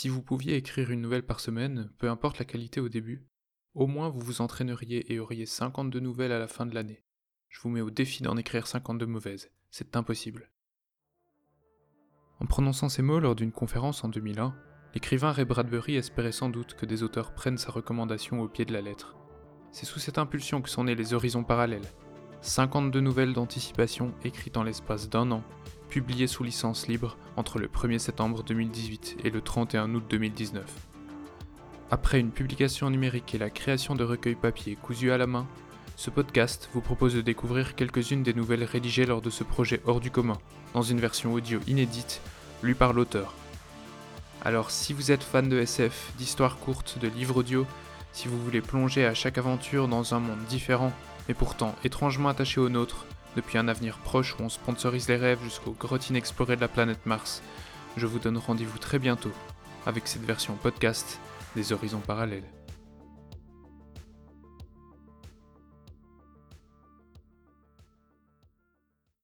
Si vous pouviez écrire une nouvelle par semaine, peu importe la qualité au début, au moins vous vous entraîneriez et auriez 52 nouvelles à la fin de l'année. Je vous mets au défi d'en écrire 52 mauvaises, c'est impossible. En prononçant ces mots lors d'une conférence en 2001, l'écrivain Ray Bradbury espérait sans doute que des auteurs prennent sa recommandation au pied de la lettre. C'est sous cette impulsion que sont nés les Horizons parallèles, 52 nouvelles d'anticipation écrites en l'espace d'un an, publiées sous licence libre entre le 1er septembre 2018 et le 31 août 2019. Après une publication numérique et la création de recueils papier cousus à la main, ce podcast vous propose de découvrir quelques-unes des nouvelles rédigées lors de ce projet hors du commun, dans une version audio inédite, lue par l'auteur. Alors si vous êtes fan de SF, d'histoires courtes, de livres audio, si vous voulez plonger à chaque aventure dans un monde différent, mais pourtant étrangement attaché au nôtre, depuis un avenir proche où on sponsorise les rêves jusqu'aux grottes inexplorées de la planète Mars, je vous donne rendez-vous très bientôt avec cette version podcast des horizons parallèles.